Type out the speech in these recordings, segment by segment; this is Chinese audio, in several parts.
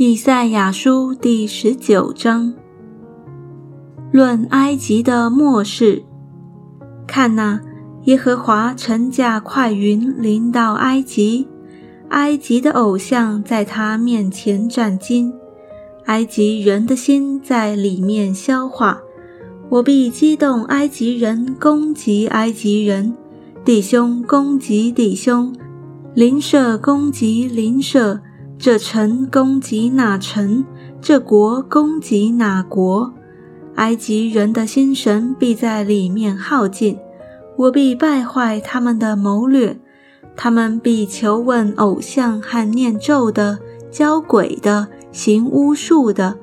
以赛亚书第十九章，论埃及的末世。看哪，耶和华乘驾快云临到埃及，埃及的偶像在他面前战惊，埃及人的心在里面消化。我必激动埃及人，攻击埃及人，弟兄攻击弟兄，邻舍攻击邻舍。这城攻击哪城？这国攻击哪国？埃及人的心神必在里面耗尽，我必败坏他们的谋略，他们必求问偶像和念咒的、教鬼的、行巫术的。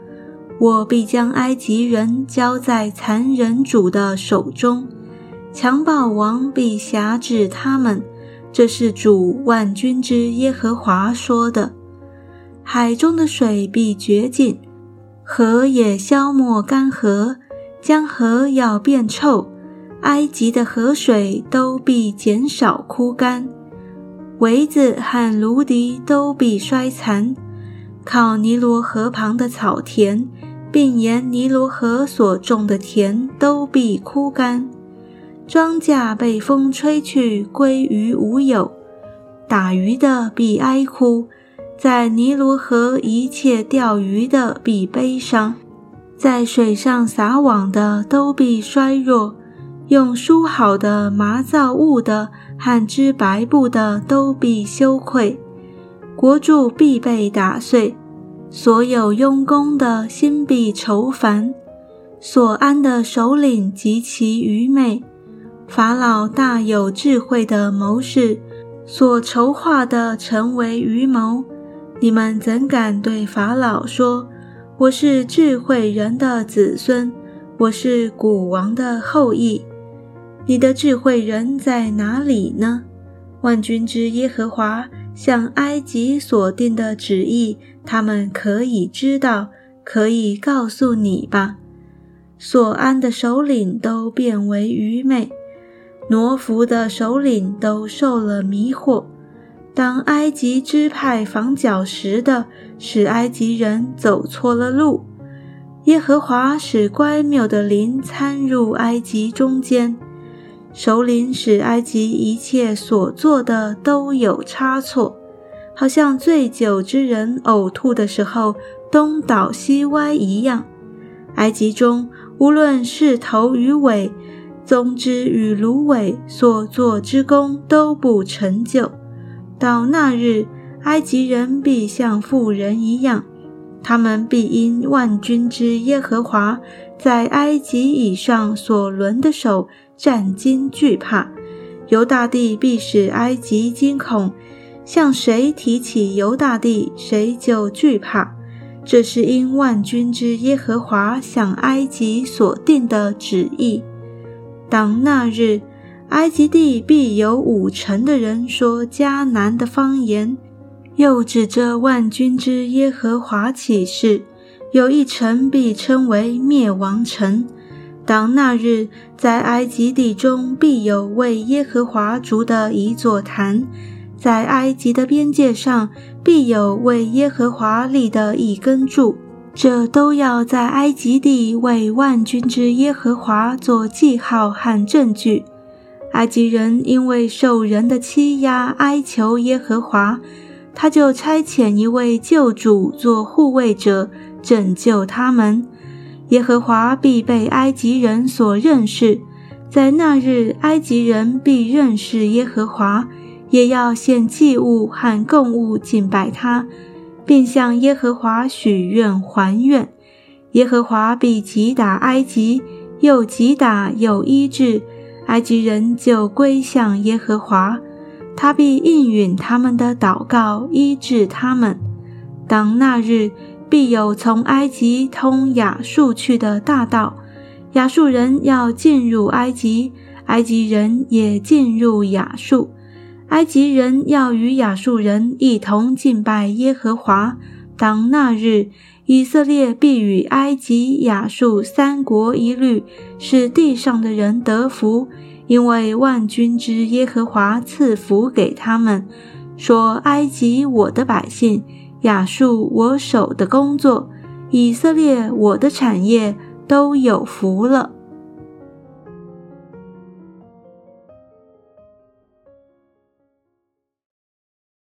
我必将埃及人交在残忍主的手中，强暴王必辖制他们。这是主万军之耶和华说的。海中的水必绝尽，河也消没干涸，江河要变臭，埃及的河水都必减少枯干，苇子和芦荻都必衰残，靠尼罗河旁的草田，并沿尼罗河所种的田都必枯干，庄稼被风吹去，归于无有，打鱼的必哀哭。在尼罗河，一切钓鱼的必悲伤；在水上撒网的都必衰弱；用梳好的麻造物的和织白布的都必羞愧；国柱必被打碎；所有用功的心必愁烦；所安的首领极其愚昧；法老大有智慧的谋士所筹划的成为愚谋。你们怎敢对法老说：“我是智慧人的子孙，我是古王的后裔？”你的智慧人在哪里呢？万军之耶和华向埃及所定的旨意，他们可以知道，可以告诉你吧。所安的首领都变为愚昧，挪服的首领都受了迷惑。当埃及支派防脚时的，使埃及人走错了路；耶和华使乖谬的灵参入埃及中间，首领使埃及一切所做的都有差错，好像醉酒之人呕吐的时候东倒西歪一样。埃及中无论是头与尾，宗之与芦苇所做之功都不成就。到那日，埃及人必像妇人一样，他们必因万军之耶和华在埃及以上所轮的手战惊惧怕。犹大帝必使埃及惊恐，向谁提起犹大帝，谁就惧怕。这是因万军之耶和华向埃及所定的旨意。当那日。埃及地必有五成的人说迦南的方言，又指着万军之耶和华起誓，有一城必称为灭亡城。当那日，在埃及地中必有为耶和华筑的一座坛，在埃及的边界上必有为耶和华立的一根柱，这都要在埃及地为万军之耶和华做记号和证据。埃及人因为受人的欺压，哀求耶和华，他就差遣一位救主做护卫者，拯救他们。耶和华必被埃及人所认识，在那日，埃及人必认识耶和华，也要献祭物和供物敬拜他，并向耶和华许愿还愿。耶和华必击打埃及，又击打又医治。埃及人就归向耶和华，他必应允他们的祷告，医治他们。当那日，必有从埃及通亚述去的大道，亚述人要进入埃及，埃及人也进入亚述。埃及人要与亚述人一同敬拜耶和华。当那日，以色列必与埃及、亚述三国一律，使地上的人得福，因为万军之耶和华赐福给他们，说：“埃及我的百姓，亚述我手的工作，以色列我的产业都有福了。